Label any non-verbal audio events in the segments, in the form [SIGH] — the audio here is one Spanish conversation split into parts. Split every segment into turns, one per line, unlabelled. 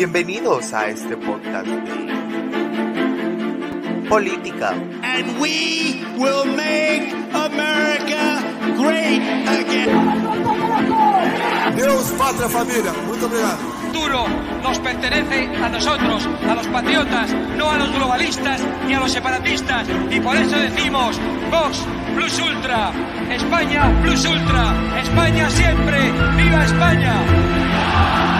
Bienvenidos a este podcast de política.
And we will make America great again.
Deus, pátria, família. Muito obrigado.
futuro nos pertenece a nosotros, a los patriotas, no a los globalistas ni a los separatistas. Y por eso decimos, Vox Plus Ultra, España Plus Ultra, España siempre, viva España.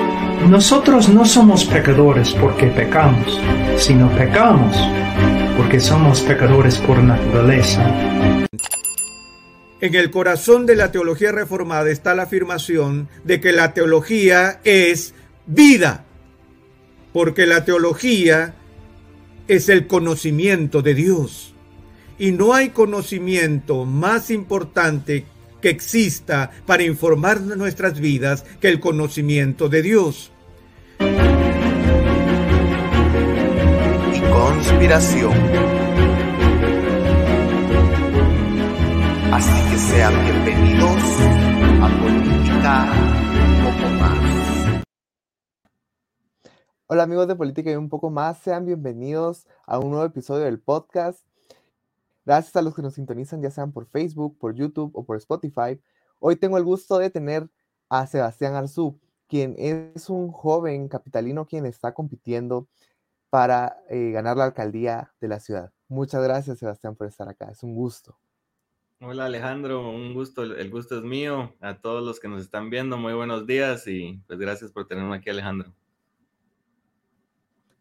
Nosotros no somos pecadores porque pecamos, sino pecamos porque somos pecadores por naturaleza.
En el corazón de la teología reformada está la afirmación de que la teología es vida, porque la teología es el conocimiento de Dios. Y no hay conocimiento más importante que exista para informar nuestras vidas que el conocimiento de Dios.
y conspiración. Así que sean bienvenidos a Política un poco más.
Hola amigos de Política y un poco más, sean bienvenidos a un nuevo episodio del podcast. Gracias a los que nos sintonizan, ya sean por Facebook, por YouTube o por Spotify. Hoy tengo el gusto de tener a Sebastián Arzú, quien es un joven capitalino quien está compitiendo para eh, ganar la alcaldía de la ciudad. Muchas gracias, Sebastián, por estar acá. Es un gusto.
Hola Alejandro, un gusto, el gusto es mío. A todos los que nos están viendo, muy buenos días y pues gracias por tenerme aquí Alejandro.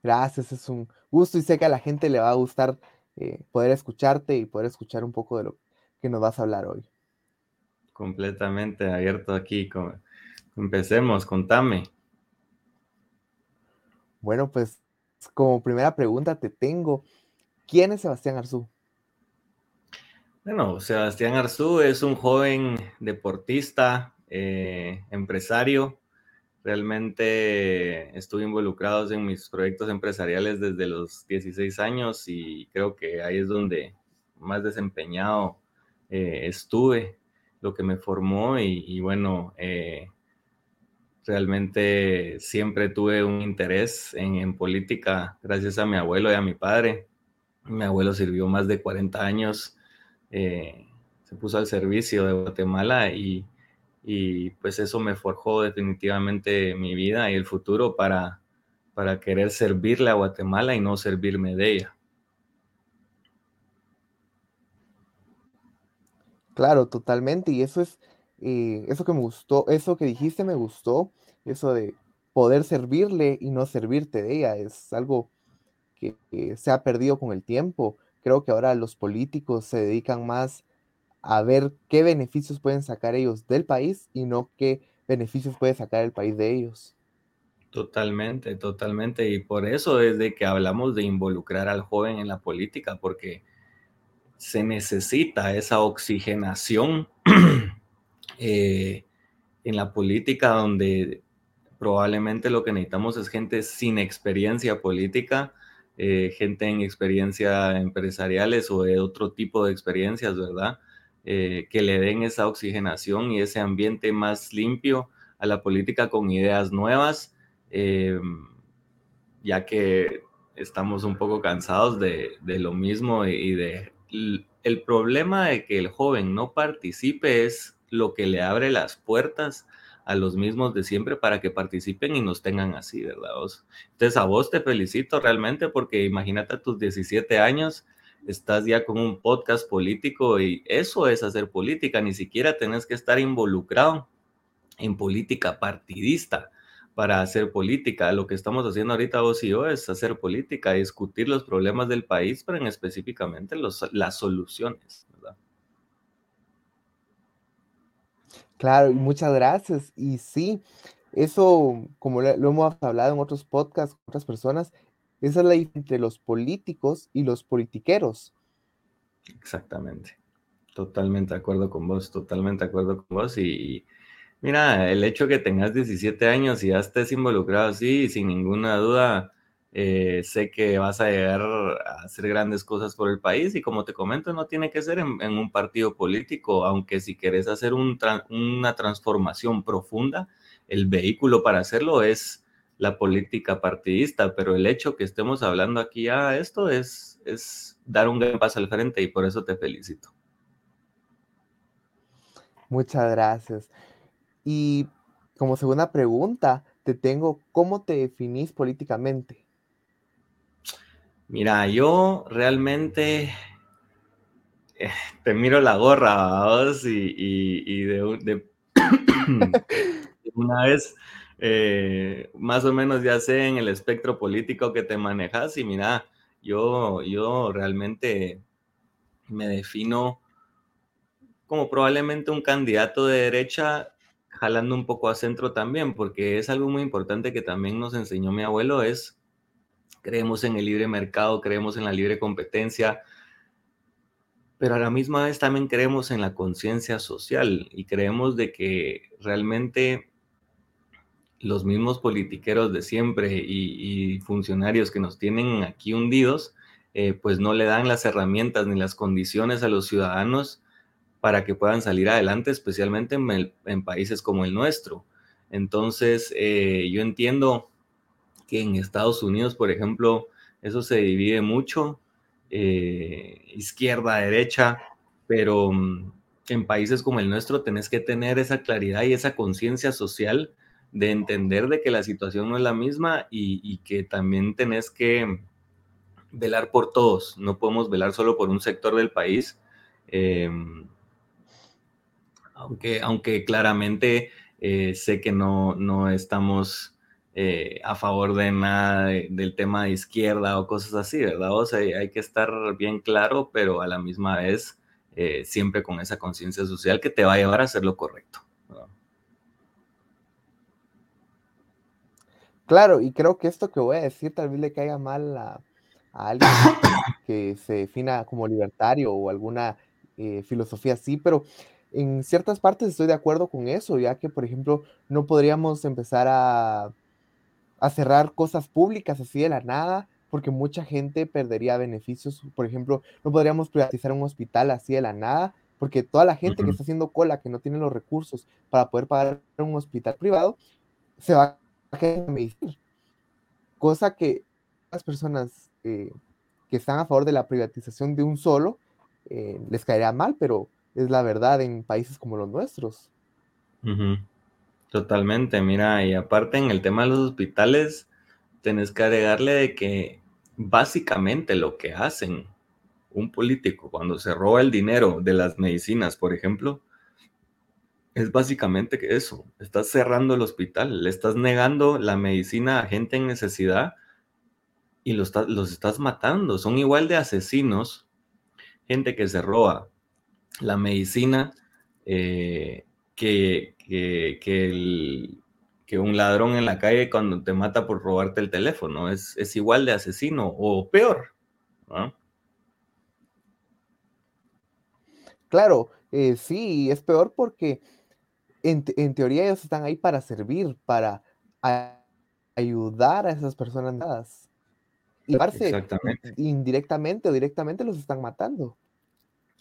Gracias, es un gusto y sé que a la gente le va a gustar eh, poder escucharte y poder escuchar un poco de lo que nos vas a hablar hoy.
Completamente abierto aquí. con- Empecemos, contame.
Bueno, pues como primera pregunta te tengo, ¿quién es Sebastián Arzú?
Bueno, Sebastián Arzú es un joven deportista, eh, empresario. Realmente estuve involucrado en mis proyectos empresariales desde los 16 años y creo que ahí es donde más desempeñado eh, estuve, lo que me formó y, bueno, eh, realmente siempre tuve un interés en, en política gracias a mi abuelo y a mi padre. Mi abuelo sirvió más de 40 años eh, se puso al servicio de Guatemala y, y, pues eso me forjó definitivamente mi vida y el futuro para, para querer servirle a Guatemala y no servirme de ella.
Claro, totalmente. Y eso es, eh, eso que me gustó, eso que dijiste me gustó, eso de poder servirle y no servirte de ella, es algo que, que se ha perdido con el tiempo. Creo que ahora los políticos se dedican más a ver qué beneficios pueden sacar ellos del país y no qué beneficios puede sacar el país de ellos.
Totalmente, totalmente. Y por eso es de que hablamos de involucrar al joven en la política, porque se necesita esa oxigenación [CLEARS THROAT] eh, en la política donde probablemente lo que necesitamos es gente sin experiencia política, eh, gente en experiencia empresariales o de otro tipo de experiencias, ¿verdad? Eh, que le den esa oxigenación y ese ambiente más limpio a la política con ideas nuevas, eh, ya que estamos un poco cansados de, de lo mismo y, de el problema de que el joven no participe es lo que le abre las puertas a los mismos de siempre para que participen y nos tengan así, ¿verdad? Entonces a vos te felicito realmente porque imagínate a tus 17 años, estás ya con un podcast político y eso es hacer política, ni siquiera tenés que estar involucrado en política partidista para hacer política. Lo que estamos haciendo ahorita vos y yo es hacer política, discutir los problemas del país, pero en específicamente los, las soluciones, ¿verdad?
Claro, muchas gracias. Y sí, eso, como lo hemos hablado en otros podcasts otras personas, Esa es la diferencia entre los políticos y los politiqueros.
Exactamente. Totalmente de acuerdo con vos, totalmente de acuerdo con vos. Y, mira, el hecho que tengas 17 años y ya estés involucrado así, sin ninguna duda, eh, sé que vas a llegar a hacer grandes cosas por el país y como te comento, no tiene que ser en, un partido político, aunque si quieres hacer una transformación profunda, el vehículo para hacerlo es la política partidista, pero el hecho que estemos hablando aquí a esto es, es dar un gran paso al frente y por eso te felicito.
Muchas gracias. Y como segunda pregunta, te tengo, ¿cómo te definís políticamente?
Mira, yo realmente eh, te miro la gorra vos y, [COUGHS] de, una vez eh, más o menos ya sé en el espectro político que te manejas y mira, yo, yo realmente me defino como probablemente un candidato de derecha jalando un poco a centro también, porque es algo muy importante que también nos enseñó mi abuelo, es creemos en el libre mercado, creemos en la libre competencia, pero a la misma vez también creemos en la conciencia social y creemos de que realmente los mismos politiqueros de siempre y, funcionarios que nos tienen aquí hundidos, eh, pues no le dan las herramientas ni las condiciones a los ciudadanos para que puedan salir adelante, especialmente en, países como el nuestro. Entonces, eh, yo entiendo que en Estados Unidos, por ejemplo, eso se divide mucho, eh, izquierda, derecha, pero mm, en países como el nuestro tenés que tener esa claridad y esa conciencia social de entender de que la situación no es la misma y, que también tenés que velar por todos, no podemos velar solo por un sector del país, em, aunque, aunque claramente eh, sé que no, no estamos eh, a favor de nada del tema de izquierda o cosas así, ¿verdad? O sea, hay que estar bien claro, pero a la misma vez eh, siempre con esa conciencia social que te va a llevar a hacer lo correcto.
Claro, y creo que esto que voy a decir tal vez le caiga mal a, alguien [COUGHS] que se defina como libertario o alguna eh, filosofía así, pero en ciertas partes estoy de acuerdo con eso, ya que, por ejemplo, no podríamos empezar a a cerrar cosas públicas así de la nada, porque mucha gente perdería beneficios. Por ejemplo, no podríamos privatizar un hospital así de la nada, porque toda la gente que está haciendo cola, que no tiene los recursos para poder pagar un hospital privado, se va medicina. Cosa que las personas eh, que están a favor de la privatización de un solo eh, les caería mal, pero es la verdad en países como los nuestros.
Totalmente, mira, y aparte en el tema de los hospitales, tenés que agregarle de que básicamente lo que hacen un político cuando se roba el dinero de las medicinas, por ejemplo, es básicamente que eso, estás cerrando el hospital, le estás negando la medicina a gente en necesidad y los, los estás matando. Son igual de asesinos, gente que se roba la medicina eh, que, que, que, un ladrón en la calle cuando te mata por robarte el teléfono. Es, igual de asesino o peor.
Claro, eh, sí, es peor porque en, teoría ellos están ahí para servir, para ayudar a esas personas. Y indirectamente o directamente los están matando.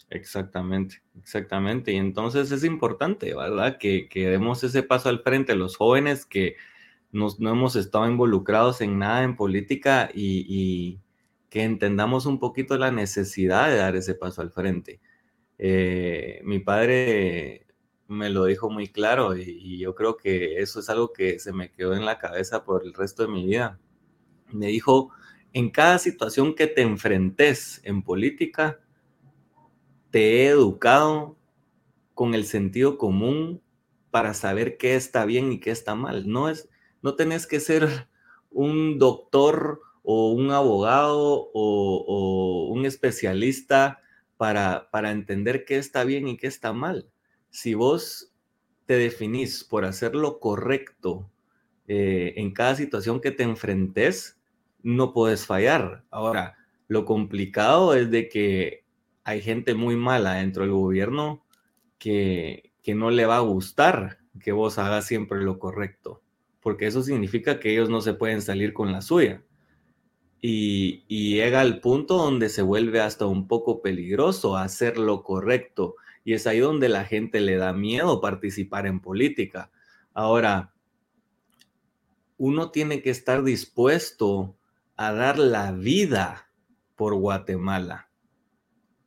Exactamente, exactamente. Y entonces es importante, ¿verdad? Que, que demos ese paso al frente. Los jóvenes que nos, no hemos estado involucrados en nada en política y, que entendamos un poquito la necesidad de dar ese paso al frente. Eh, mi padre me lo dijo muy claro y, yo creo que eso es algo que se me quedó en la cabeza por el resto de mi vida. Me dijo, en cada situación que te enfrentes en política, te he educado con el sentido común para saber qué está bien y qué está mal. No es, no tenés que ser un doctor o un abogado o, un especialista para, para entender qué está bien y qué está mal. Si vos te definís por hacer lo correcto eh, en cada situación que te enfrentes, no puedes fallar. Ahora, lo complicado es de que hay gente muy mala dentro del gobierno que, que no le va a gustar que vos hagas siempre lo correcto, porque eso significa que ellos no se pueden salir con la suya. Y, y, llega al punto donde se vuelve hasta un poco peligroso hacer lo correcto. Y es ahí donde la gente le da miedo participar en política. Ahora, uno tiene que estar dispuesto a dar la vida por Guatemala.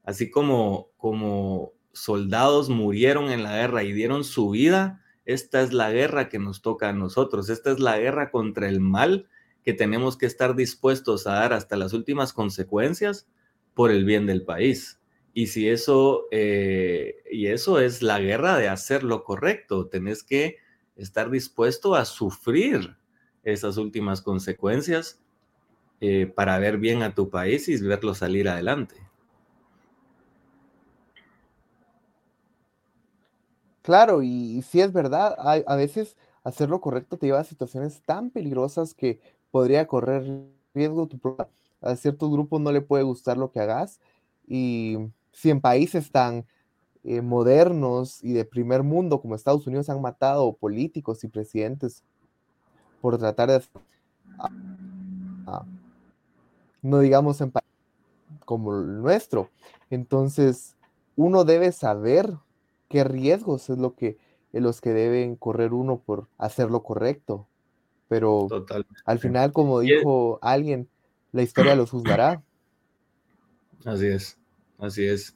Así como, como soldados murieron en la guerra y dieron su vida, esta es la guerra que nos toca a nosotros. Esta es la guerra contra el mal que tenemos que estar dispuestos a dar hasta las últimas consecuencias por el bien del país. Y si eso, eh, y eso es la guerra de hacer lo correcto, tenés que estar dispuesto a sufrir esas últimas consecuencias eh, para ver bien a tu país y verlo salir adelante.
Claro, y, si es verdad, a veces hacer lo correcto te lleva a situaciones tan peligrosas que podría correr riesgo tu A ciertos grupos no le puede gustar lo que hagas y si en países tan eh, modernos y de primer mundo como Estados Unidos han matado políticos y presidentes por tratar de... no digamos en países como el nuestro. Entonces, uno debe saber qué riesgos es lo que los que deben correr uno por hacer lo correcto. Pero al final, como dijo alguien, la historia los juzgará.
Así es, así es.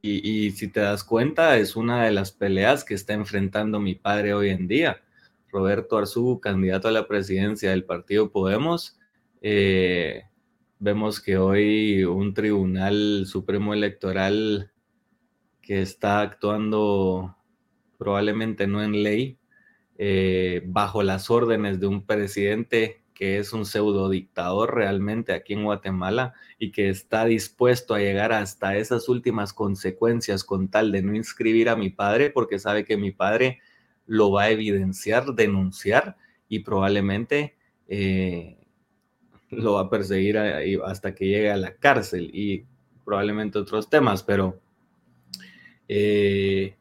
Y, si te das cuenta, es una de las peleas que está enfrentando mi padre hoy en día. Roberto Arzú, candidato a la presidencia del partido Podemos. Eh, vemos que hoy un tribunal supremo electoral que está actuando probablemente no en ley, eh, bajo las órdenes de un presidente que es un pseudo dictador realmente aquí en Guatemala y que está dispuesto a llegar hasta esas últimas consecuencias con tal de no inscribir a mi padre porque sabe que mi padre lo va a evidenciar, denunciar y probablemente eh, lo va a perseguir hasta que llegue a la cárcel y probablemente otros temas, pero eh,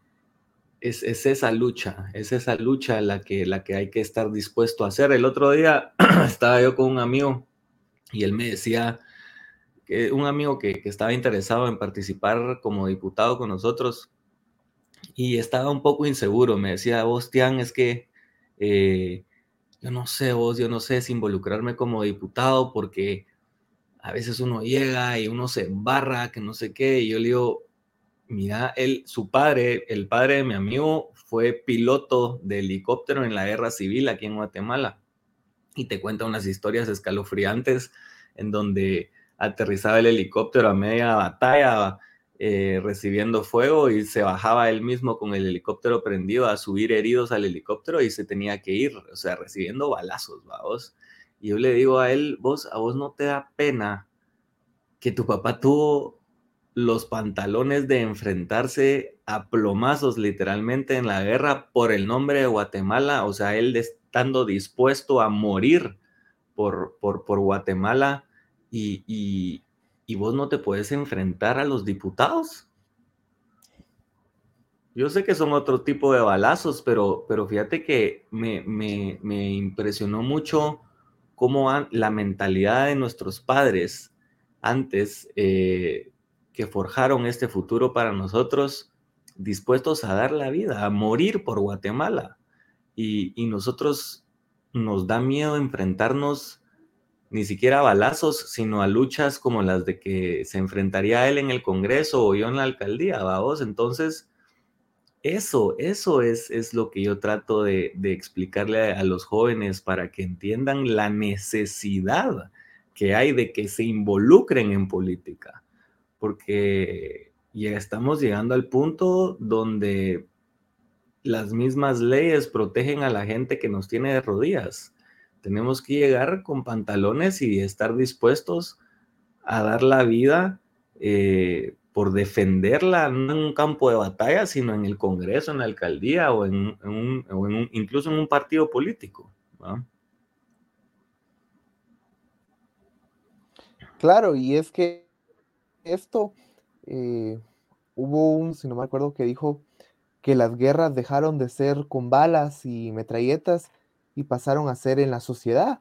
es, esa lucha, es esa lucha la que, la que hay que estar dispuesto a hacer. El otro día [CLEARS THROAT] estaba yo con un amigo y él me decía, que un amigo que, estaba interesado en participar como diputado con nosotros y estaba un poco inseguro, me decía, vos, Tian, es que eh, yo no sé, vos, yo no sé si involucrarme como diputado porque a veces uno llega y uno se embarra, que no sé qué, y yo le digo, Mira, él, su padre, el padre de mi amigo, fue piloto de helicóptero en la guerra civil aquí en Guatemala. Y te cuenta unas historias escalofriantes en donde aterrizaba el helicóptero a media batalla, eh, recibiendo fuego y se bajaba él mismo con el helicóptero prendido a subir heridos al helicóptero y se tenía que ir, o sea, recibiendo balazos, vos. Y yo le digo a él, vos, a vos no te da pena que tu papá tuvo los pantalones de enfrentarse a plomazos literalmente en la guerra por el nombre de Guatemala, o sea, él estando dispuesto a morir por, por, por Guatemala y, vos no te puedes enfrentar a los diputados. Yo sé que son otro tipo de balazos, pero, pero fíjate que me, me, impresionó mucho cómo la mentalidad de nuestros padres antes eh, que forjaron este futuro para nosotros, dispuestos a dar la vida, a morir por Guatemala. Y, nosotros nos da miedo enfrentarnos ni siquiera a balazos, sino a luchas como las de que se enfrentaría él en el Congreso o yo en la alcaldía, vamos. Entonces, eso, eso es, es lo que yo trato de, de explicarle a los jóvenes para que entiendan la necesidad que hay de que se involucren en política porque ya estamos llegando al punto donde las mismas leyes protegen a la gente que nos tiene de rodillas. Tenemos que llegar con pantalones y estar dispuestos a dar la vida eh, por defenderla, no en un campo de batalla, sino en el Congreso, en la alcaldía o, en, un, incluso en un partido político.
Claro, y es que esto, eh, hubo un, si no me acuerdo, que dijo que las guerras dejaron de ser con balas y metralletas y pasaron a ser en la sociedad.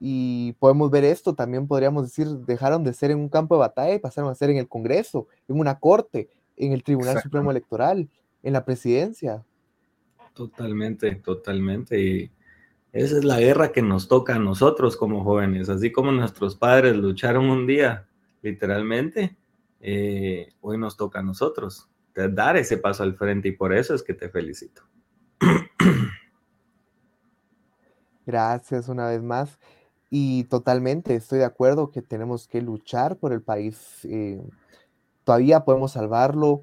Y podemos ver esto, también podríamos decir, dejaron de ser en un campo de batalla y pasaron a ser en el Congreso, en una corte, en el Tribunal Supremo Electoral, en la presidencia.
Totalmente, totalmente. Y esa es la guerra que nos toca a nosotros como jóvenes, así como nuestros padres lucharon un día, literalmente, eh, hoy nos toca a nosotros dar ese paso al frente y por eso es que te felicito. [CLEARS THROAT]
Gracias una vez más. Y totalmente estoy de acuerdo que tenemos que luchar por el país. Eh, todavía podemos salvarlo.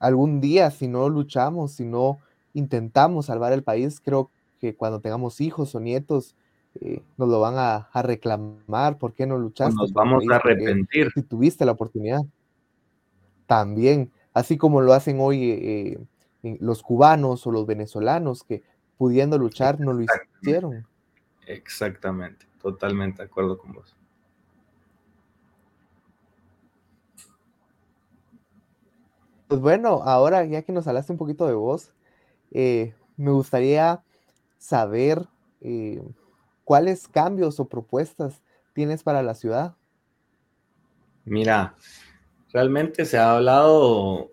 Algún día, si no luchamos, si no intentamos salvar el país, creo que cuando tengamos hijos o nietos, eh, nos lo van a, reclamar. ¿Por qué no luchaste?
Nos vamos a arrepentir.
Si tuviste la oportunidad. También, así como lo hacen hoy eh, los cubanos o los venezolanos, que pudiendo luchar no lo hicieron.
Exactamente, totalmente de acuerdo con vos.
Pues bueno, ahora ya que nos hablaste un poquito de vos, eh, me gustaría saber eh, cuáles cambios o propuestas tienes para la ciudad.
Mira, realmente se ha hablado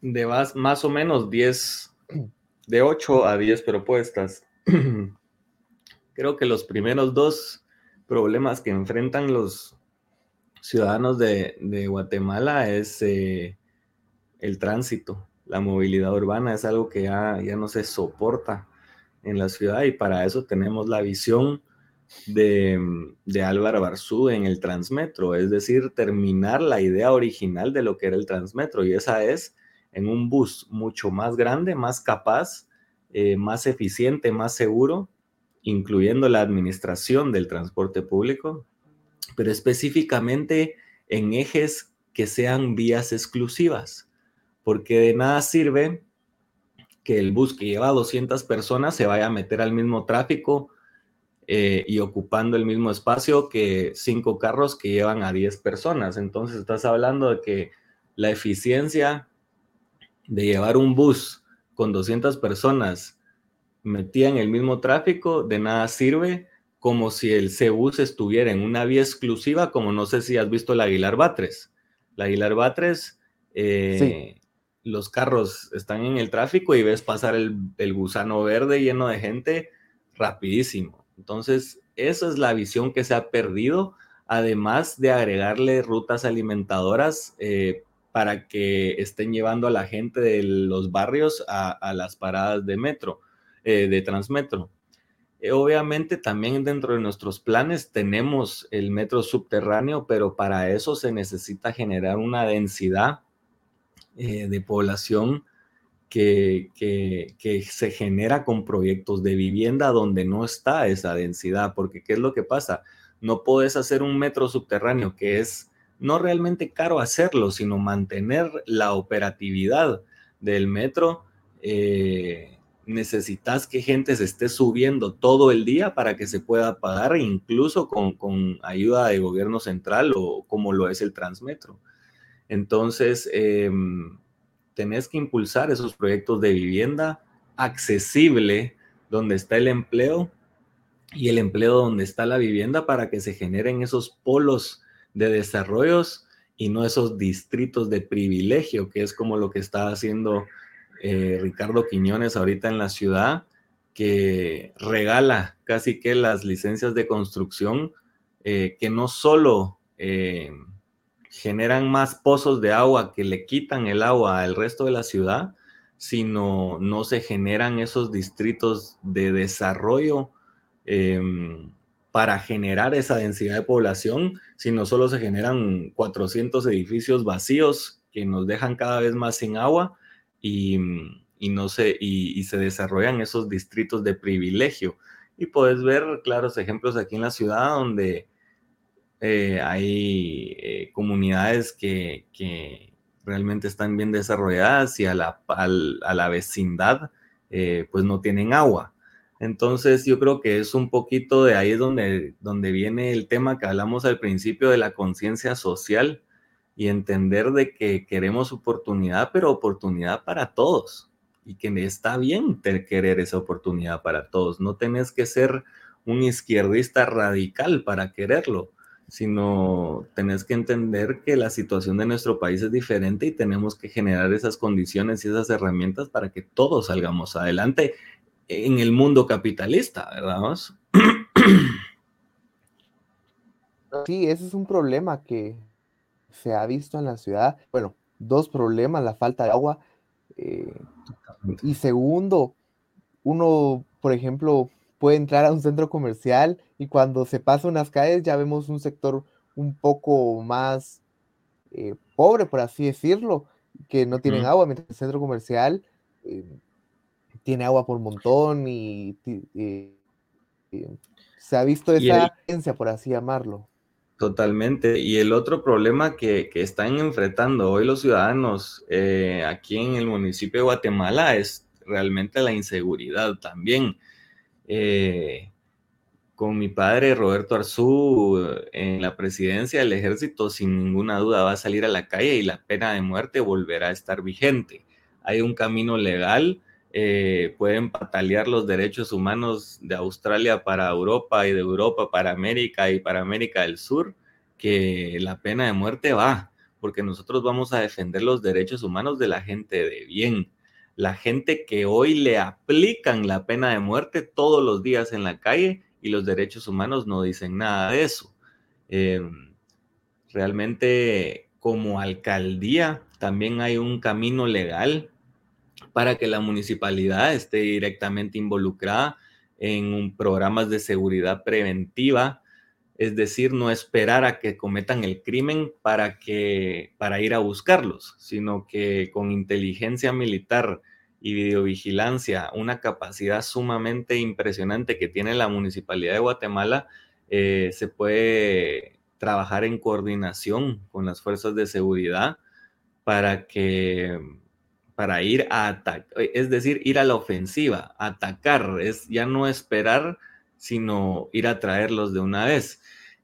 de más, más o menos 10, [CLEARS THROAT] de 8 a 10 propuestas. [CLEARS THROAT] Creo que los primeros dos problemas que enfrentan los ciudadanos de, Guatemala es eh, el tránsito, la movilidad urbana, es algo que ya, ya no se soporta en la ciudad y para eso tenemos la visión de, de, Álvaro Barzú en el Transmetro, es decir, terminar la idea original de lo que era el Transmetro y esa es en un bus mucho más grande, más capaz, eh, más eficiente, más seguro, incluyendo la administración del transporte público, pero específicamente en ejes que sean vías exclusivas, porque de nada sirve que el bus que lleva 200 personas se vaya a meter al mismo tráfico eh, y ocupando el mismo espacio que cinco carros que llevan a 10 personas. Entonces estás hablando de que la eficiencia de llevar un bus con 200 personas metida en el mismo tráfico, de nada sirve como si el C-Bus estuviera en una vía exclusiva, como no sé si has visto el Aguilar Batres. La Aguilar Batres, eh, los carros están en el tráfico y ves pasar el, el gusano verde lleno de gente rapidísimo. Entonces, esa es la visión que se ha perdido, además de agregarle rutas alimentadoras eh, para que estén llevando a la gente de los barrios a, las paradas de metro, eh, de Transmetro. Eh, obviamente también dentro de nuestros planes tenemos el metro subterráneo, pero para eso se necesita generar una densidad de población que, que, se genera con proyectos de vivienda donde no está esa densidad, porque ¿qué es lo que pasa? No puedes hacer un metro subterráneo que es no realmente caro hacerlo, sino mantener la operatividad del metro. Eh, necesitas que gente se esté subiendo todo el día para que se pueda pagar, incluso con, con ayuda de gobierno central o como lo es el Transmetro. Entonces, eh, tenés que impulsar esos proyectos de vivienda accesible donde está el empleo y el empleo donde está la vivienda para que se generen esos polos de desarrollos y no esos distritos de privilegio, que es como lo que está haciendo eh, Ricardo Quiñones ahorita en la ciudad, que regala casi que las licencias de construcción, eh, que no solo eh, generan más pozos de agua que le quitan el agua al resto de la ciudad, sino no se generan esos distritos de desarrollo em, para generar esa densidad de población, sino solo se generan 400 edificios vacíos que nos dejan cada vez más sin agua y, no se, y se desarrollan esos distritos de privilegio. Y puedes ver claros ejemplos aquí en la ciudad donde eh, hay eh, comunidades que, realmente están bien desarrolladas y a la, a la vecindad eh, pues no tienen agua. Entonces yo creo que es un poquito de ahí donde, donde viene el tema que hablamos al principio de la conciencia social y entender de que queremos oportunidad, pero oportunidad para todos y que está bien querer esa oportunidad para todos. No tenés que ser un izquierdista radical para quererlo, sino tenés que entender que la situación de nuestro país es diferente y tenemos que generar esas condiciones y esas herramientas para que todos salgamos adelante en el mundo capitalista, ¿verdad? [CLEARS THROAT]
Sí, ese es un problema que se ha visto en la ciudad. Bueno, dos problemas, la falta de agua. Eh, y segundo, uno, por ejemplo, puede entrar a un centro comercial y cuando se pasa unas calles ya vemos un sector un poco más eh, pobre, por así decirlo, que no tienen agua, mientras el centro comercial eh, tiene agua por montón y, se ha visto esa tendencia, por así llamarlo.
Totalmente. Y el otro problema que, están enfrentando hoy los ciudadanos eh, aquí en el municipio de Guatemala es realmente la inseguridad también. Eh, con mi padre Roberto Arzú en la presidencia del ejército, sin ninguna duda va a salir a la calle y la pena de muerte volverá a estar vigente. Hay un camino legal eh, pueden patalear los derechos humanos de Australia para Europa y de Europa para América y para América del Sur, que la pena de muerte va, porque nosotros vamos a defender los derechos humanos de la gente de bien, la gente que hoy le aplican la pena de muerte todos los días en la calle y los derechos humanos no dicen nada de eso. Em, realmente como alcaldía también hay un camino legal para que la municipalidad esté directamente involucrada en programas de seguridad preventiva, es decir, no esperar a que cometan el crimen para, que, para ir a buscarlos, sino que con inteligencia militar y videovigilancia, una capacidad sumamente impresionante que tiene la Municipalidad de Guatemala, eh, se puede trabajar en coordinación con las fuerzas de seguridad para que para ir a atacar, es decir, ir a la ofensiva, atacar, es ya no esperar, sino ir a traerlos de una vez.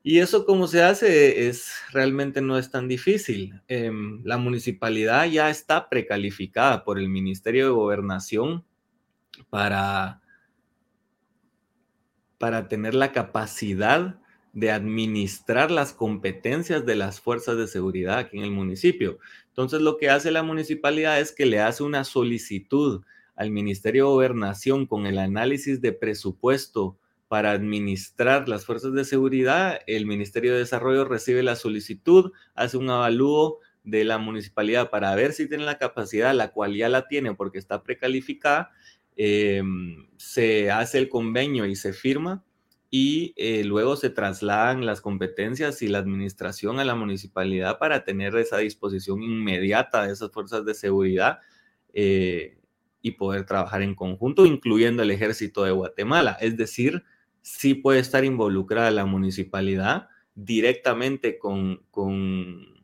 Y eso como se hace es realmente no es tan difícil. Em, la municipalidad ya está precalificada por el Ministerio de Gobernación para, para tener la capacidad de administrar las competencias de las fuerzas de seguridad aquí en el municipio. Entonces, lo que hace la municipalidad es que le hace una solicitud al Ministerio de Gobernación con el análisis de presupuesto para administrar las fuerzas de seguridad. El Ministerio de Desarrollo recibe la solicitud, hace un avalúo de la municipalidad para ver si tiene la capacidad, la cual ya la tiene porque está precalificada. Em, se hace el convenio y se firma y eh, luego se trasladan las competencias y la administración a la municipalidad para tener esa disposición inmediata de esas fuerzas de seguridad eh, y poder trabajar en conjunto, incluyendo el ejército de Guatemala. Es decir, sí puede estar involucrada la municipalidad directamente con, con,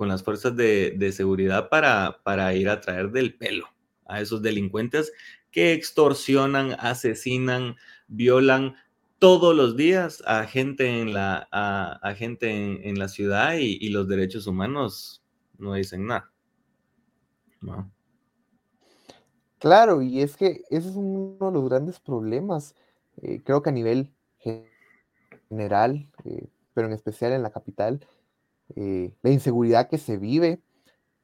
las fuerzas de, de seguridad para, para ir a traer del pelo a esos delincuentes que extorsionan, asesinan, violan todos los días a gente en la, a, gente en, la ciudad y, los derechos humanos no dicen nada.
Claro, y es que ese es uno de los grandes problemas, eh, creo que a nivel general, eh, pero en especial en la capital, eh, la inseguridad que se vive,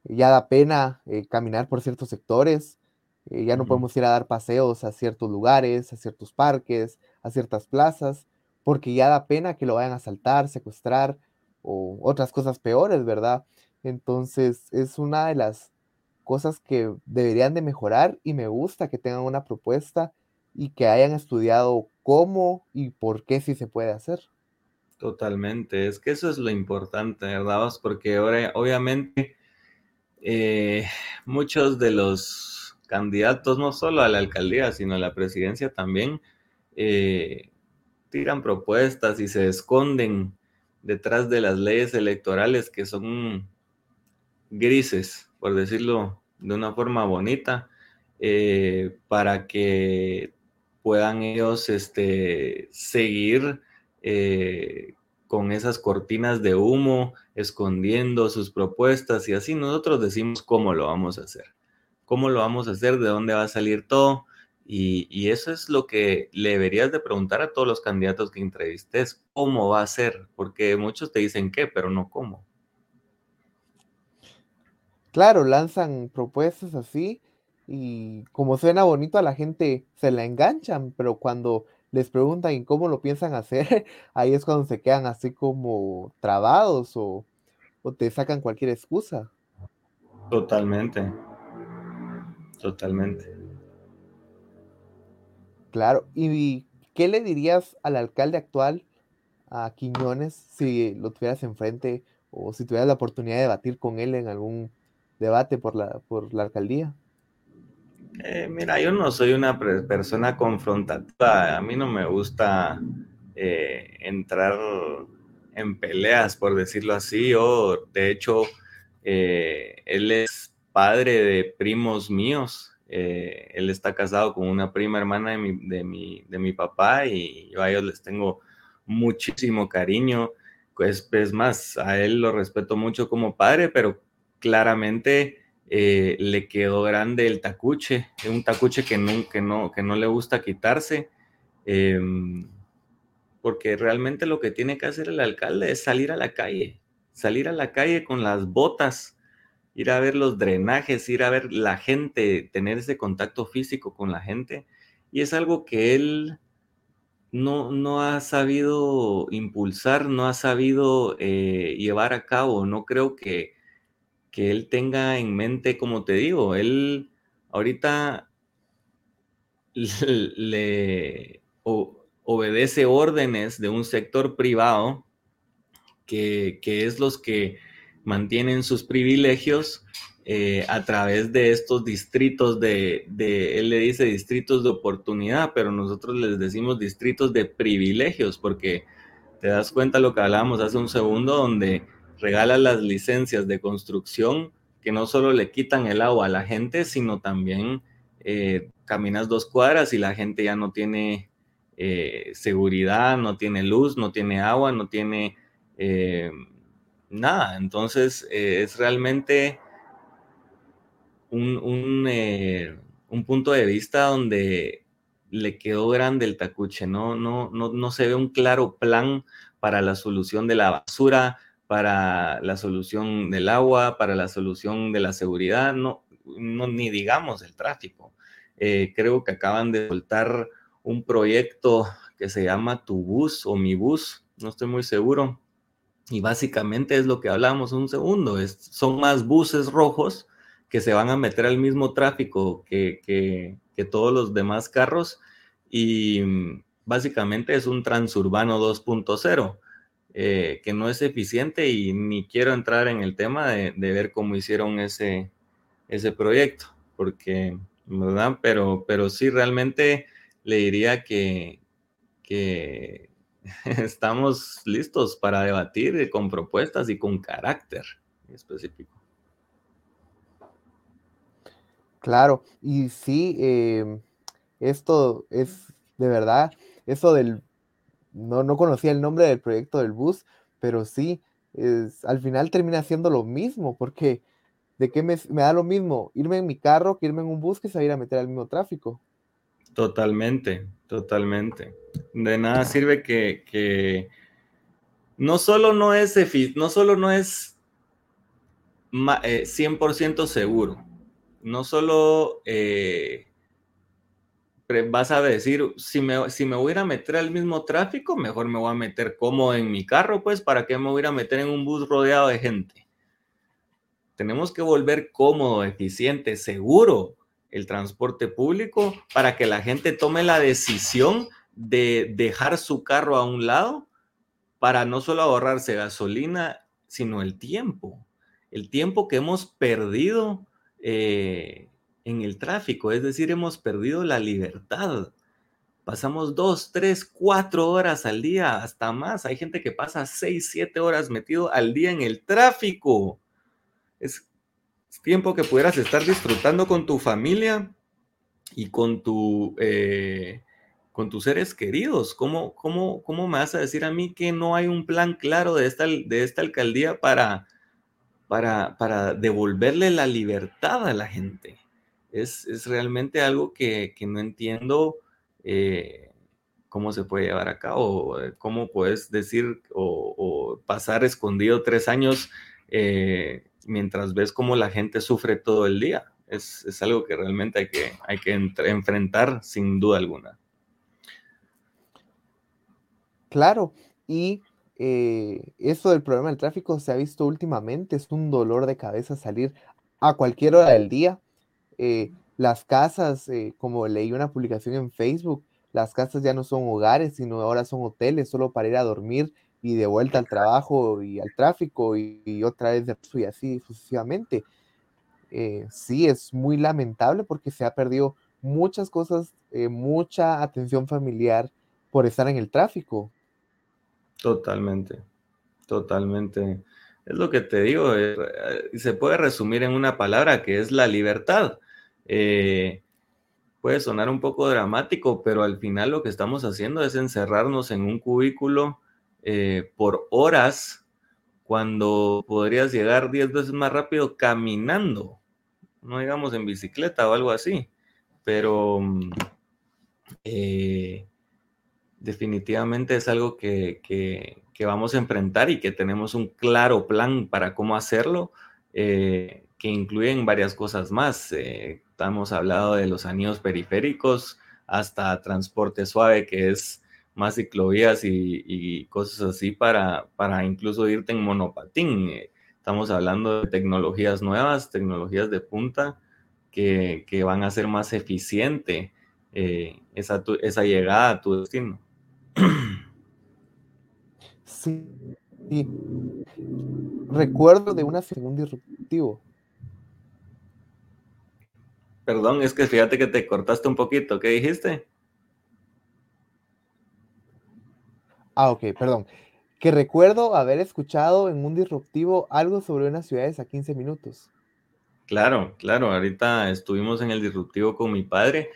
ya da pena caminar por ciertos sectores, ya no podemos ir a dar paseos a ciertos lugares, a ciertos parques, a ciertas plazas, porque ya da pena que lo vayan a asaltar, secuestrar o otras cosas peores, ¿verdad? Entonces es una de las cosas que deberían de mejorar y me gusta que tengan una propuesta y que hayan estudiado cómo y por qué sí se puede hacer.
Totalmente, es que eso es lo importante, ¿verdad? Porque ahora, obviamente, eh, muchos de los candidatos, no solo a la alcaldía, sino a la presidencia también, eh, tiran propuestas y se esconden detrás de las leyes electorales que son grises, por decirlo de una forma bonita, eh, para que puedan ellos este, seguir eh, con esas cortinas de humo, escondiendo sus propuestas y así nosotros decimos cómo lo vamos a hacer, cómo lo vamos a hacer, de dónde va a salir todo. Y, eso es lo que le deberías de preguntar a todos los candidatos que entrevistes, cómo va a ser, porque muchos te dicen qué, pero no cómo.
Claro, lanzan propuestas así y como suena bonito a la gente se la enganchan, pero cuando les preguntan cómo lo piensan hacer, [LAUGHS] ahí es cuando se quedan así como trabados o, o te sacan cualquier excusa.
Totalmente. Totalmente.
Claro. ¿Y qué le dirías al alcalde actual, a Quiñones, si lo tuvieras enfrente o si tuvieras la oportunidad de debatir con él en algún debate por la, por la alcaldía?
Eh, mira, yo no soy una persona confrontativa. A mí no me gusta eh, entrar en peleas, por decirlo así. O, de hecho, eh, él es padre de primos míos. él está casado con una prima hermana de mi, de, mi, de mi papá y yo a ellos les tengo muchísimo cariño. Pues, es más, a él lo respeto mucho como padre, pero claramente eh, le quedó grande el tacuche, un tacuche que no, no, que no le gusta quitarse, em, porque realmente lo que tiene que hacer el alcalde es salir a la calle, salir a la calle con las botas, ir a ver los drenajes, ir a ver la gente, tener ese contacto físico con la gente, y es algo que él no, no ha sabido impulsar, no ha sabido eh, llevar a cabo, no creo que que él tenga en mente, como te digo, él ahorita [LAUGHS] le obedece órdenes de un sector privado que, es los que mantienen sus privilegios eh, a través de estos distritos de, de, él le dice distritos de oportunidad, pero nosotros les decimos distritos de privilegios, porque te das cuenta lo que hablábamos hace un segundo, donde regala las licencias de construcción que no solo le quitan el agua a la gente, sino también eh, caminas dos cuadras y la gente ya no tiene eh, seguridad, no tiene luz, no tiene agua, no tiene eh, nada. Entonces es realmente un, un, punto de vista donde le quedó grande el tacuche, ¿no? No, no, no se ve un claro plan para la solución de la basura, para la solución del agua, para la solución de la seguridad, no, no ni digamos el tráfico. Eh, creo que acaban de soltar un proyecto que se llama Tu Bus o Mi Bus, no estoy muy seguro. Y básicamente es lo que hablamos un segundo, son más buses rojos que se van a meter al mismo tráfico que, que, que todos los demás carros y mm, básicamente es un transurbano 2.0 eh, que no es eficiente y ni quiero entrar en el tema de, ver cómo hicieron ese, ese proyecto, porque, ¿verdad? Pero, pero sí, realmente le diría que, que [LAUGHS] estamos listos para debatir con propuestas y con carácter específico.
Claro, y sí, eh, esto es de verdad, eso del no, no conocía el nombre del proyecto del bus, pero sí, es, al final termina siendo lo mismo, porque ¿de qué me, da lo mismo irme en mi carro que irme en un bus que va a meter al mismo tráfico?
Totalmente, totalmente. De nada sirve que, no solo no es, no solo no es 100% eh, seguro, no solo eh, vas a decir, si me, si me voy a meter al mismo tráfico, mejor me voy a meter cómodo en mi carro, pues, ¿para qué me voy a meter en un bus rodeado de gente? Tenemos que volver cómodo, eficiente, seguro el transporte público para que la gente tome la decisión de dejar su carro a un lado para no solo ahorrarse gasolina, sino el tiempo. El tiempo que hemos perdido eh, en el tráfico, es decir, hemos perdido la libertad. Pasamos dos, tres, cuatro horas al día, hasta más. Hay gente que pasa seis, siete horas metido al día en el tráfico. Es tiempo que pudieras estar disfrutando con tu familia y con tu, eh, con tus seres queridos. ¿Cómo, cómo, ¿Cómo me vas a decir a mí que no hay un plan claro de esta, de esta alcaldía para, para, para devolverle la libertad a la gente? Es, es realmente algo que, que no entiendo eh, cómo se puede llevar a cabo, eh, cómo puedes decir o, pasar escondido tres años eh, mientras ves cómo la gente sufre todo el día. Es, es algo que realmente hay que, hay que enfrentar sin duda alguna.
Claro, y esto del problema del tráfico se ha visto últimamente, es un dolor de cabeza salir a cualquier hora del día. Eh, las casas, eh, como leí una publicación en Facebook, las casas ya no son hogares, sino ahora son hoteles solo para ir a dormir y de vuelta al trabajo y al tráfico y, otra vez de y así sucesivamente. sí, es muy lamentable porque se ha perdido muchas cosas, mucha atención familiar por estar en el tráfico.
Totalmente, totalmente. Es lo que te digo, eh, se puede resumir en una palabra que es la libertad. Eh, puede sonar un poco dramático, pero al final lo que estamos haciendo es encerrarnos en un cubículo eh, por horas cuando podrías llegar 10 veces más rápido caminando, no digamos en bicicleta o algo así, pero mm, definitivamente es algo que, vamos a enfrentar y que tenemos un claro plan para cómo hacerlo, eh, que incluyen varias cosas más. Eh, hemos hablado de los anillos periféricos hasta transporte suave, que es más ciclovías y, cosas así para, para, incluso irte en monopatín. Eh, estamos hablando de tecnologías nuevas, tecnologías de punta que, van a ser más eficiente esa, esa llegada a tu destino. [CLEARS THROAT]
Sí, Recuerdo de una segunda disruptivo.
Perdón, es que fíjate que te cortaste un poquito. ¿Qué dijiste?
Ah, ok, perdón. Que recuerdo haber escuchado en un disruptivo algo sobre unas ciudades a 15 minutos.
Claro, claro. Ahorita estuvimos en el disruptivo con mi padre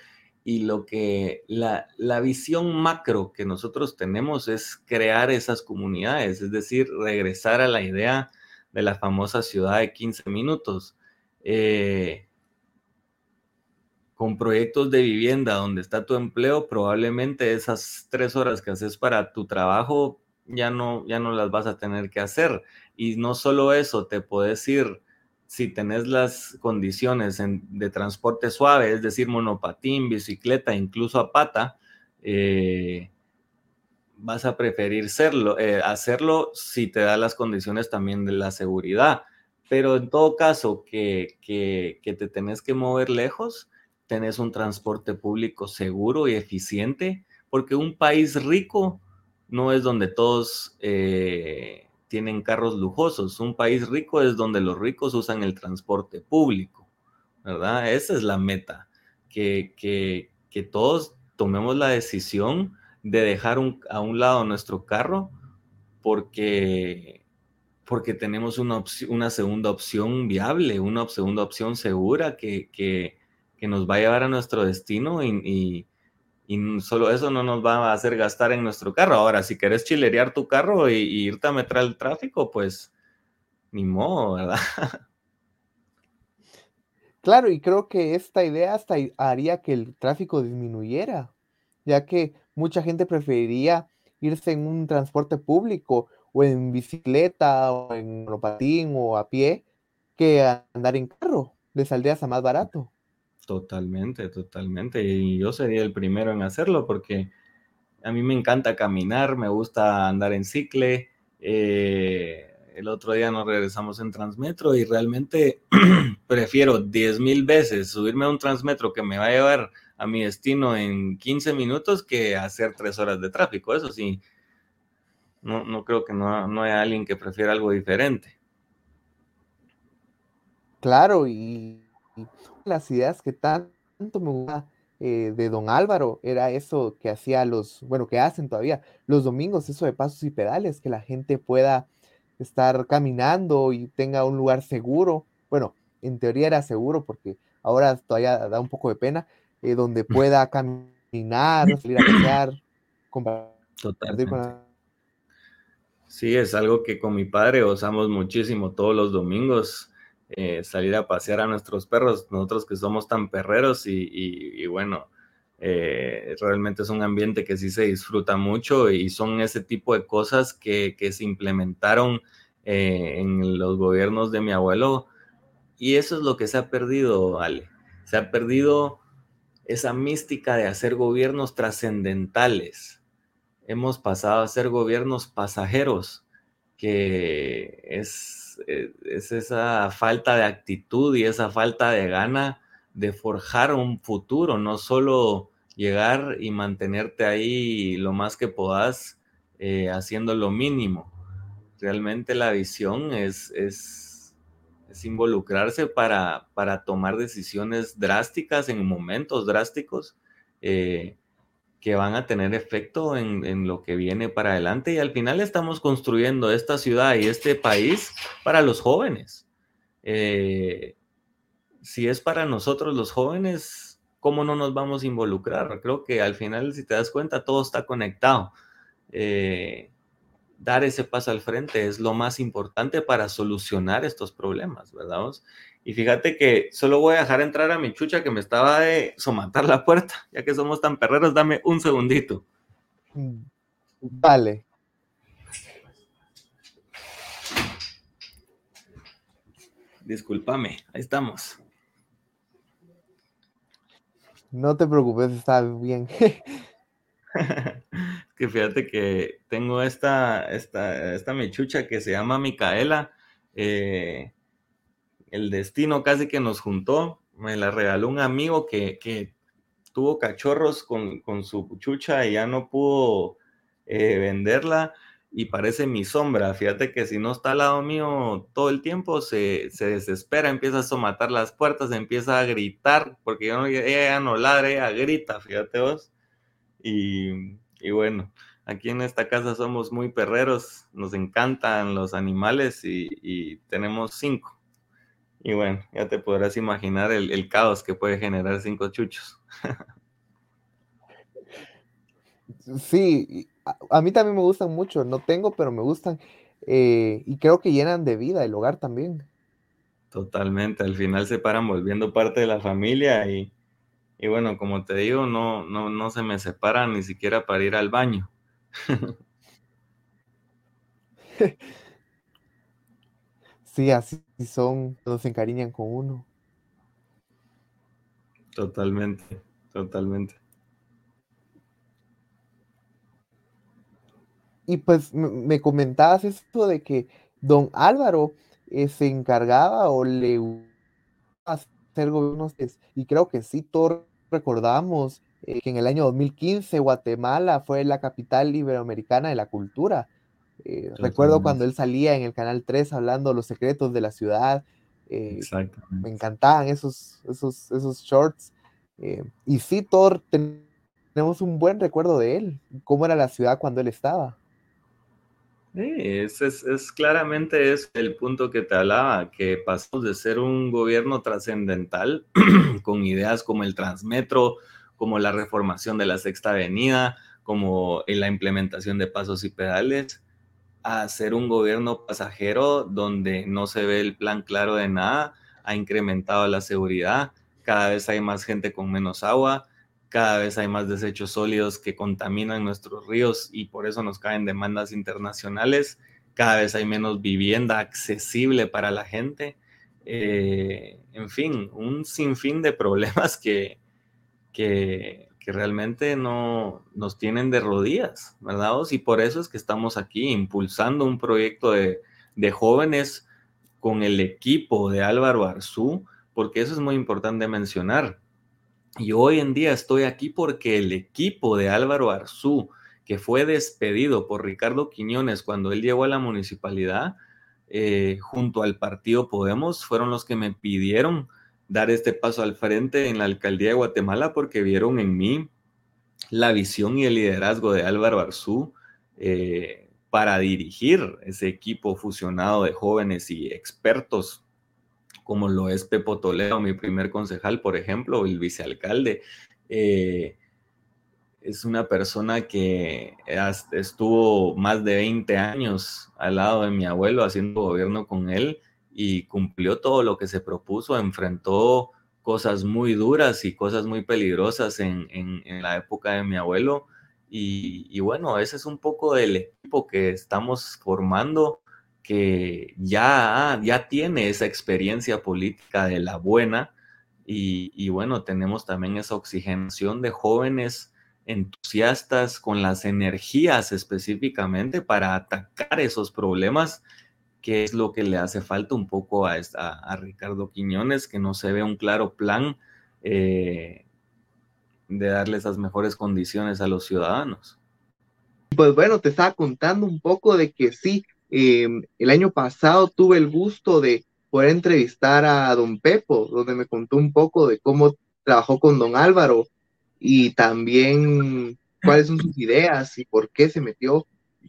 y lo que la, visión macro que nosotros tenemos es crear esas comunidades, es decir, regresar a la idea de la famosa ciudad de 15 minutos. Eh, con proyectos de vivienda donde está tu empleo, probablemente esas tres horas que haces para tu trabajo ya no, ya no las vas a tener que hacer. Y no solo eso, te puedes ir si tenés las condiciones de transporte suave, es decir, monopatín, bicicleta, incluso a pata, eh, vas a preferir eh, hacerlo si te da las condiciones también de la seguridad. Pero en todo caso, que, te tenés que mover lejos, tenés un transporte público seguro y eficiente, porque un país rico no es donde todos eh, tienen carros lujosos. Un país rico es donde los ricos usan el transporte público, ¿verdad? Esa es la meta, que, que, todos tomemos la decisión de dejar a un lado nuestro carro porque, porque tenemos una, una segunda opción viable, una segunda opción segura que, que, nos va a llevar a nuestro destino y, solo eso no nos va a hacer gastar en nuestro carro. Ahora, si quieres chilerear tu carro y, irte a meter al tráfico, pues ni modo, ¿verdad?
Claro, y creo que esta idea hasta haría que el tráfico disminuyera, ya que mucha gente preferiría irse en un transporte público o en bicicleta o en monopatín o a pie que andar en carro. Les saldría hasta más barato.
Totalmente, totalmente. Y yo sería el primero en hacerlo porque a mí me encanta caminar, me gusta andar en cicle. Eh, el otro día nos regresamos en Transmetro y realmente [CLEARS THROAT] prefiero 10 mil veces subirme a un Transmetro que me va a llevar a mi destino en 15 minutos que hacer 3 horas de tráfico. Eso sí, no, no creo que no, no haya alguien que prefiera algo diferente.
Claro, y las ideas que tanto me gusta eh, de don Álvaro era eso que hacía los, bueno, que hacen todavía los domingos, eso de pasos y pedales, que la gente pueda estar caminando y tenga un lugar seguro. Bueno, en teoría era seguro porque ahora todavía da un poco de pena, eh, donde pueda caminar caminar, [CLEARS THROAT] salir a pasear, compartir con la...
Sí, es algo que con mi padre gozamos muchísimo todos los domingos, eh, salir a pasear a nuestros perros, nosotros que somos tan perreros y, y, y bueno, eh, realmente es un ambiente que sí se disfruta mucho y son ese tipo de cosas que, que se implementaron eh, en los gobiernos de mi abuelo y eso es lo que se ha perdido, Ale. Se ha perdido esa mística de hacer gobiernos trascendentales. Hemos pasado a ser gobiernos pasajeros, que es, eh, es esa falta de actitud y esa falta de gana de forjar un futuro, no solo llegar y mantenerte ahí lo más que puedas eh, haciendo lo mínimo. Realmente la visión es, es, es involucrarse para, para, tomar decisiones drásticas en momentos drásticos eh, que van a tener efecto en, en, lo que viene para adelante y al final estamos construyendo esta ciudad y este país para los jóvenes. Eh, si es para nosotros los jóvenes, ¿cómo no nos vamos a involucrar? Creo que al final, si te das cuenta, todo está conectado. Eh, dar ese paso al frente es lo más importante para solucionar estos problemas, ¿verdad? Y fíjate que solo voy a dejar entrar a mi chucha que me estaba de somatar la puerta, ya que somos tan perreros, dame un segundito.
Vale.
Discúlpame, ahí estamos.
No te preocupes, está bien. [LAUGHS]
que fíjate que tengo esta, esta, esta mechucha que se llama Micaela. Eh, el destino casi que nos juntó. Me la regaló un amigo que, que tuvo cachorros con, con, su chucha y ya no pudo eh, venderla y parece mi sombra. Fíjate que si no está al lado mío todo el tiempo, se, se desespera, empieza a somatar las puertas, empieza a gritar, porque no, ella no ladra, ella grita, fíjate vos. Y, y, bueno, aquí en esta casa somos muy perreros, nos encantan los animales y, y tenemos cinco. Y bueno, ya te podrás imaginar el, el caos que puede generar cinco chuchos. [LAUGHS]
Sí, a, mí también me gustan mucho, no tengo, pero me gustan. Eh, y creo que llenan de vida el hogar también.
Totalmente, al final se paran volviendo parte de la familia y, y bueno, como te digo, no, no, no se me separan ni siquiera para ir al baño. [LAUGHS]
sí, así son, nos encariñan con uno.
Totalmente, totalmente.
Y pues me comentabas esto de que don Álvaro eh, se encargaba o le hacer gobiernos, y creo que sí, todos recordamos eh, que en el año 2015 Guatemala fue la capital iberoamericana de la cultura. Eh, recuerdo cuando él salía en el Canal 3 hablando los secretos de la ciudad. me encantaban esos, esos, esos shorts. y sí, Thor, tenemos un buen recuerdo de él, cómo era la ciudad cuando él estaba.
Sí, es, es, claramente es el punto que te hablaba, que pasamos de ser un gobierno trascendental [CLEARS THROAT] con ideas como el Transmetro, como la reformación de la Sexta Avenida, como la implementación de pasos y pedales, a ser un gobierno pasajero donde no se ve el plan claro de nada, ha incrementado la seguridad, cada vez hay más gente con menos agua, cada vez hay más desechos sólidos que contaminan nuestros ríos y por eso nos caen demandas internacionales, cada vez hay menos vivienda accesible para la gente, eh, en fin, un sinfín de problemas que, que, realmente no nos tienen de rodillas, ¿verdad? Y por eso es que estamos aquí impulsando un proyecto de, de jóvenes con el equipo de Álvaro Arzú, porque eso es muy importante mencionar y hoy en día estoy aquí porque el equipo de Álvaro Arzú, que fue despedido por Ricardo Quiñones cuando él llegó a la municipalidad, eh, junto al partido Podemos, fueron los que me pidieron dar este paso al frente en la alcaldía de Guatemala porque vieron en mí la visión y el liderazgo de Álvaro Arzú eh, para dirigir ese equipo fusionado de jóvenes y expertos como lo es Pepo Toledo, mi primer concejal, por ejemplo, el vicealcalde. Eh, es una persona que estuvo más de 20 años al lado de mi abuelo haciendo gobierno con él y cumplió todo lo que se propuso, enfrentó cosas muy duras y cosas muy peligrosas en, la época de mi abuelo. Y, bueno, ese es un poco del equipo que estamos formando, que ya, ya tiene esa experiencia política de la buena. Y, y bueno, tenemos también esa oxigenación de jóvenes entusiastas con las energías específicamente para atacar esos problemas qué es lo que le hace falta un poco a, a, Ricardo Quiñones, que no se ve un claro plan eh, de darle esas mejores condiciones a los ciudadanos.
Pues bueno, te estaba contando un poco de que sí, em, el año pasado tuve el gusto de poder entrevistar a don Pepo, donde me contó un poco de cómo trabajó con don Álvaro y también cuáles son sus ideas y por qué se metió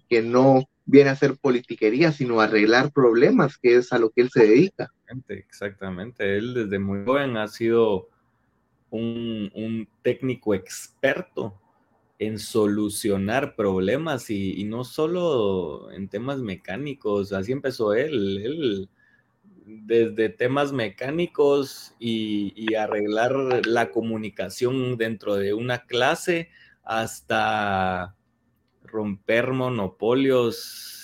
que no viene a hacer politiquería, sino a arreglar problemas, que es a lo que él se dedica.
Exactamente, él desde muy joven ha sido un, técnico experto en solucionar problemas y, no solo en temas mecánicos, así empezó él, él desde temas mecánicos y, y, arreglar la comunicación dentro de una clase hasta romper monopolios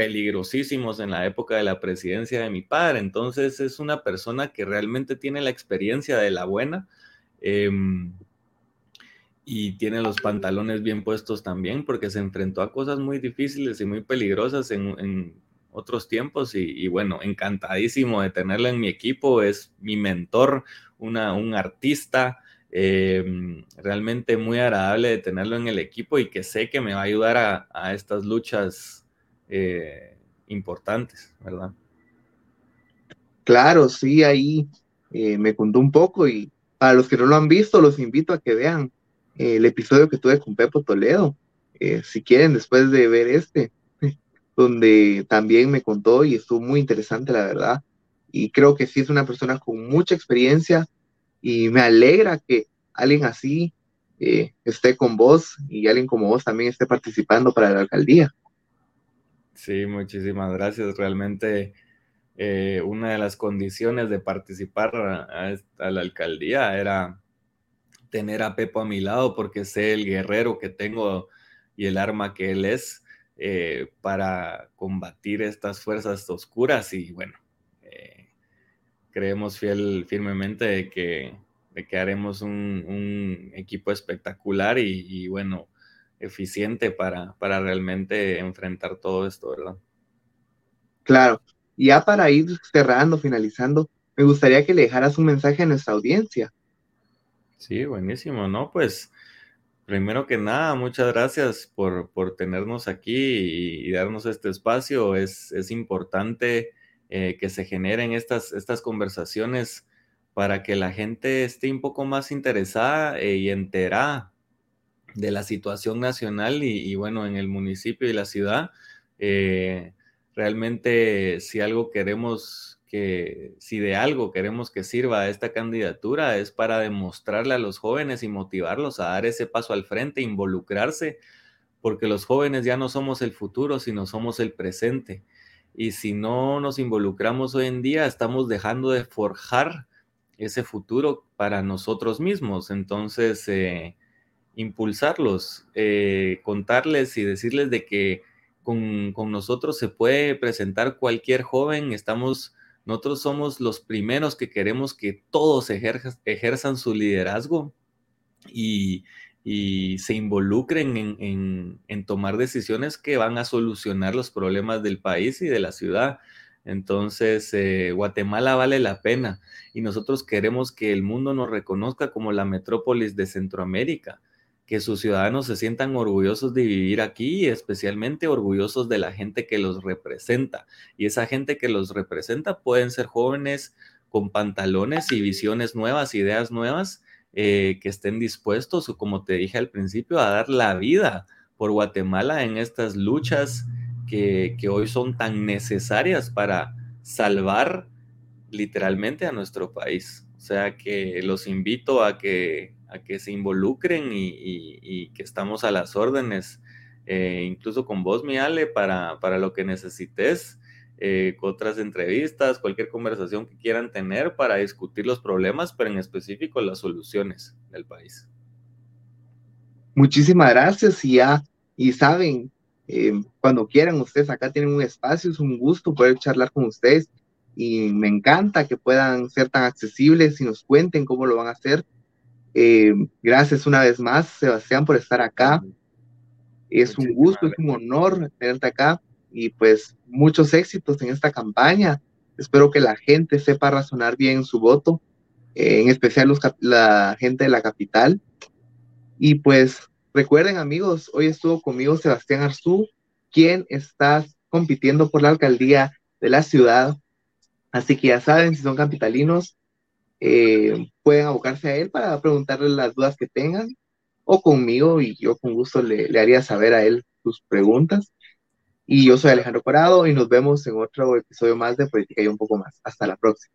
peligrosísimos en la época de la presidencia de mi padre. Entonces es una persona que realmente tiene la experiencia de la buena em, y tiene los pantalones bien puestos también porque se enfrentó a cosas muy difíciles y muy peligrosas en, otros tiempos y, bueno, encantadísimo de tenerla en mi equipo. Es mi mentor, una, un artista Em, realmente muy agradable de tenerlo en el equipo y que sé que me va a ayudar a, estas luchas eh, importantes, ¿verdad?
Claro, sí, ahí eh, me contó un poco y para los que no lo han visto, los invito a que vean el episodio que tuve con Pepo Toledo, si quieren, después de ver este, [LAUGHS] donde también me contó y estuvo muy interesante, la verdad. Y creo que sí es una persona con mucha experiencia, y me alegra que alguien así eh, esté con vos y alguien como vos también esté participando para la alcaldía.
Sí, muchísimas gracias. Realmente eh, una de las condiciones de participar a, la alcaldía era tener a Pepo a mi lado porque sé el guerrero que tengo y el arma que él es eh, para combatir estas fuerzas oscuras y bueno, creemos fiel, firmemente de que, que haremos un, equipo espectacular y, bueno, eficiente para, para realmente enfrentar todo esto, ¿verdad?
Claro. Ya para ir cerrando, finalizando, me gustaría que le dejaras un mensaje a nuestra audiencia.
Sí, buenísimo, ¿no? Pues primero que nada, muchas gracias por, tenernos aquí y, y, darnos este espacio. Es, es importante eh, que se generen estas, estas conversaciones para que la gente esté un poco más interesada eh, y enterada de la situación nacional y, bueno, en el municipio y la ciudad. Eh, realmente si algo queremos que, si de algo queremos que sirva esta candidatura es para demostrarle a los jóvenes y motivarlos a dar ese paso al frente, involucrarse, porque los jóvenes ya no somos el futuro, sino somos el presente y si no nos involucramos hoy en día, estamos dejando de forjar ese futuro para nosotros mismos. Entonces, eh, impulsarlos, eh, contarles y decirles de que con, nosotros se puede presentar cualquier joven. Estamos, nosotros somos los primeros que queremos que todos ejerzan su liderazgo y, y se involucren en, tomar decisiones que van a solucionar los problemas del país y de la ciudad. Entonces, eh, Guatemala vale la pena y nosotros queremos que el mundo nos reconozca como la metrópolis de Centroamérica, que sus ciudadanos se sientan orgullosos de vivir aquí y especialmente orgullosos de la gente que los representa. Y esa gente que los representa pueden ser jóvenes con pantalones y visiones nuevas, ideas nuevas, eh, que estén dispuestos, o como te dije al principio, a dar la vida por Guatemala en estas luchas que, hoy son tan necesarias para salvar literalmente a nuestro país. O sea que los invito a que, a que se involucren y, que estamos a las órdenes, eh, incluso con vos, mi Ale, para, para lo que necesites. Eh, otras entrevistas, cualquier conversación que quieran tener para discutir los problemas, pero en específico las soluciones del país.
Muchísimas gracias y ya, y saben, eh, cuando quieran ustedes acá tienen un espacio, es un gusto poder charlar con ustedes y me encanta que puedan ser tan accesibles y nos cuenten cómo lo van a hacer. Eh, gracias una vez más, Sebastián, por estar acá. Es un gusto, es un honor tenerte acá y pues muchos éxitos en esta campaña. Espero que la gente sepa razonar bien su voto, en especial los, la gente de la capital. Y pues recuerden amigos, hoy estuvo conmigo Sebastián Arzú, quien está compitiendo por la alcaldía de la ciudad. Así que ya saben, si son capitalinos, eh, pueden abocarse a él para preguntarle las dudas que tengan o conmigo y yo con gusto le, le haría saber a él sus preguntas. Y yo soy Alejandro Corado y nos vemos en otro episodio más de Política y un poco más. Hasta la próxima.